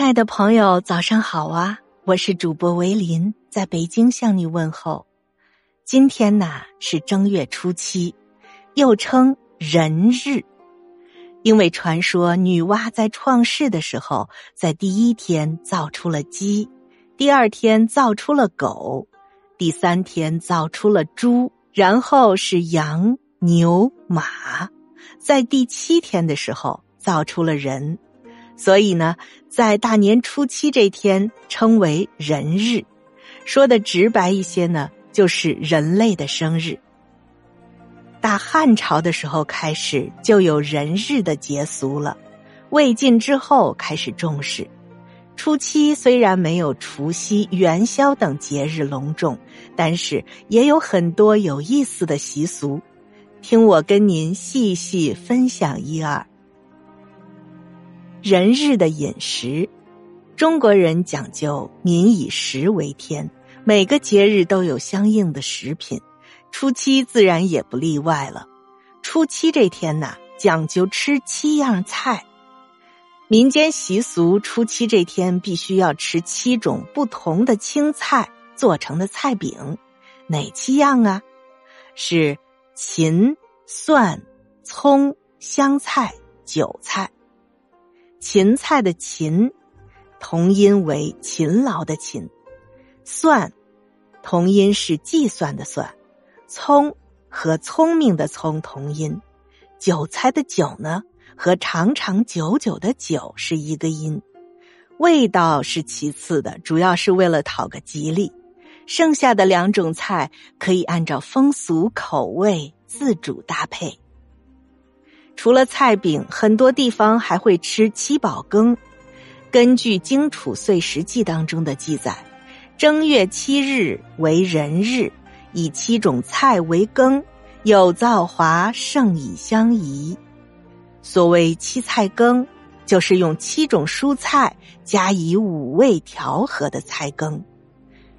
亲爱的朋友，早上好啊！我是主播维林，在北京向你问候。今天呢是正月初七，又称人日，因为传说女娲在创世的时候，在第一天造出了鸡，第二天造出了狗，第三天造出了猪，然后是羊、牛、马，在第七天的时候造出了人。所以呢，在大年初七这天称为人日，说的直白一些呢，就是人类的生日。大汉朝的时候开始就有人日的节俗了，魏晋之后开始重视。初七虽然没有除夕、元宵等节日隆重，但是也有很多有意思的习俗，听我跟您细细分享一二。人日的饮食，中国人讲究民以食为天，每个节日都有相应的食品，初七自然也不例外了。初七这天呐，讲究吃七样菜。民间习俗，初七这天必须要吃七种不同的青菜做成的菜饼，哪七样啊？是芹、蒜、葱、香菜、韭菜。芹菜的芹，同音为勤劳的勤；蒜，同音是计算的算；葱和聪明的聪同音；韭菜的韭呢，和长长久久的久是一个音。味道是其次的，主要是为了讨个吉利。剩下的两种菜可以按照风俗口味自主搭配。除了菜饼，很多地方还会吃七宝羹。根据《荆楚岁时记》当中的记载，正月七日为人日，以七种菜为羹，有造华，盛以相宜。所谓七菜羹，就是用七种蔬菜加以五味调和的菜羹。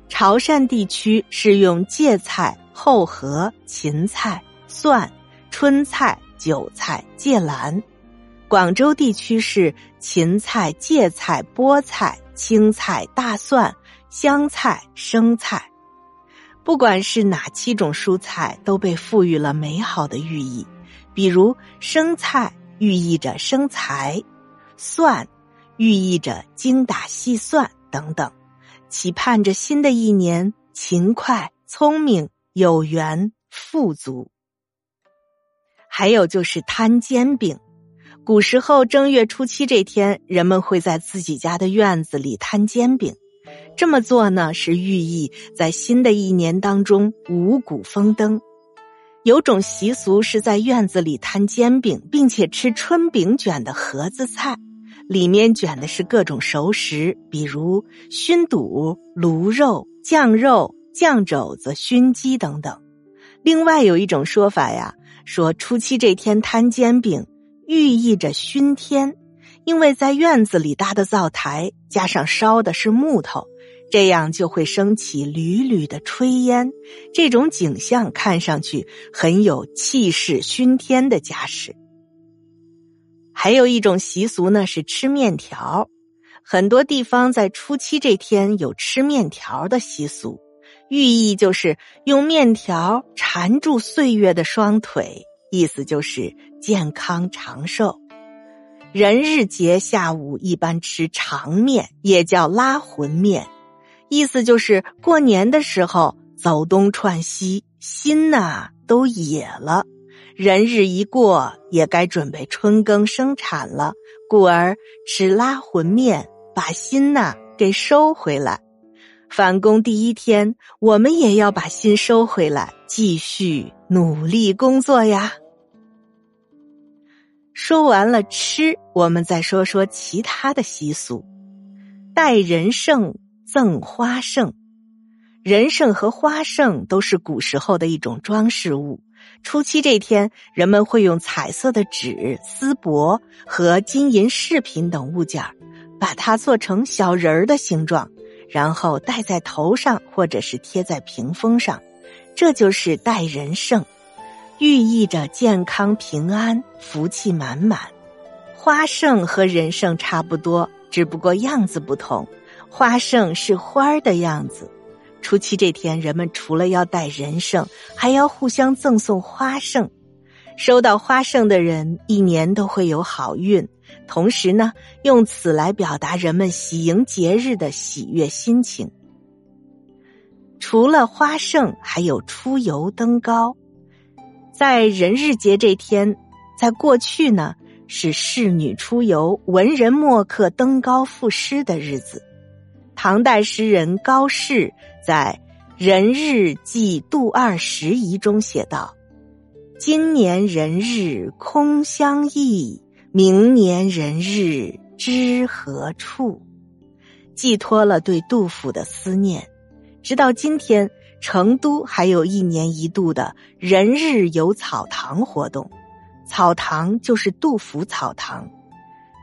潮汕地区是用芥菜、厚荷、芹菜、蒜、春菜。韭菜、芥兰，广州地区是芹菜、芥菜、菠菜、青菜、大蒜、香菜、生菜。不管是哪七种蔬菜，都被赋予了美好的寓意。比如生菜寓意着生财，蒜寓意着精打细算等等，期盼着新的一年勤快、聪明、有缘、富足。还有就是摊煎饼，古时候正月初七这天，人们会在自己家的院子里摊煎饼。这么做呢，是寓意在新的一年当中五谷丰登。有种习俗是在院子里摊煎饼，并且吃春饼卷的盒子菜，里面卷的是各种熟食，比如熏肚、卤肉、酱肉、酱肘子、熏鸡等等。另外有一种说法呀。说初七这天摊煎饼，寓意着熏天，因为在院子里搭的灶台，加上烧的是木头，这样就会升起缕缕的炊烟，这种景象看上去很有气势熏天的架势。还有一种习俗呢，是吃面条，很多地方在初七这天有吃面条的习俗。寓意就是用面条缠住岁月的双腿，意思就是健康长寿。人日节下午一般吃长面，也叫拉魂面，意思就是过年的时候走东串西，心呐都野了。人日一过，也该准备春耕生产了，故而吃拉魂面，把心呐给收回来。返工第一天，我们也要把心收回来，继续努力工作呀。说完了吃，我们再说说其他的习俗。带人参赠花胜，人参和花胜都是古时候的一种装饰物。初七这天，人们会用彩色的纸、丝帛和金银饰品等物件把它做成小人儿的形状。然后戴在头上，或者是贴在屏风上，这就是戴人胜，寓意着健康平安、福气满满。花胜和人胜差不多，只不过样子不同。花圣是花儿的样子。初七这天，人们除了要戴人参，还要互相赠送花圣。收到花圣的人，一年都会有好运。同时呢，用此来表达人们喜迎节日的喜悦心情。除了花盛，还有出游登高。在人日节这天，在过去呢，是仕女出游、文人墨客登高赋诗的日子。唐代诗人高适在《人日记杜二十遗》中写道：“今年人日空相忆，明年人日知何处？”寄托了对杜甫的思念。直到今天，成都还有一年一度的人日游草堂活动，草堂就是杜甫草堂。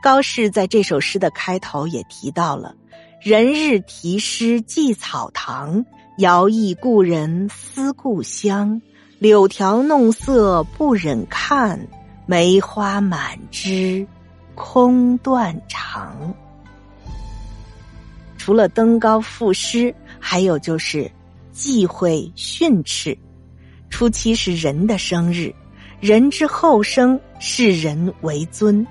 高适在这首诗的开头也提到了“人日题诗寄草堂，遥忆故人思故乡。柳条弄色不忍看，梅花满枝空断肠。”除了登高赋诗。还有就是忌讳训斥。初七是人的生日，人之后生，视人为尊。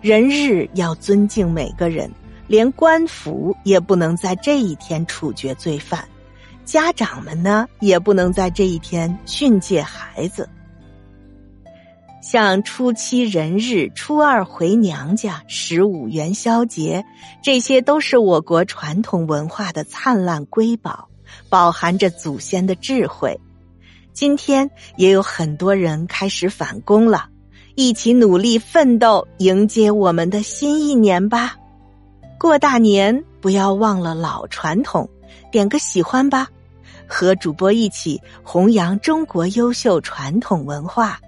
人日要尊敬每个人，连官府也不能在这一天处决罪犯，家长们呢也不能在这一天训诫孩子。像初七人日、初二回娘家、十五元宵节，这些都是我国传统文化的灿烂瑰宝，饱含着祖先的智慧。今天也有很多人开始返工了，一起努力奋斗，迎接我们的新一年吧！过大年不要忘了老传统，点个喜欢吧，和主播一起弘扬中国优秀传统文化。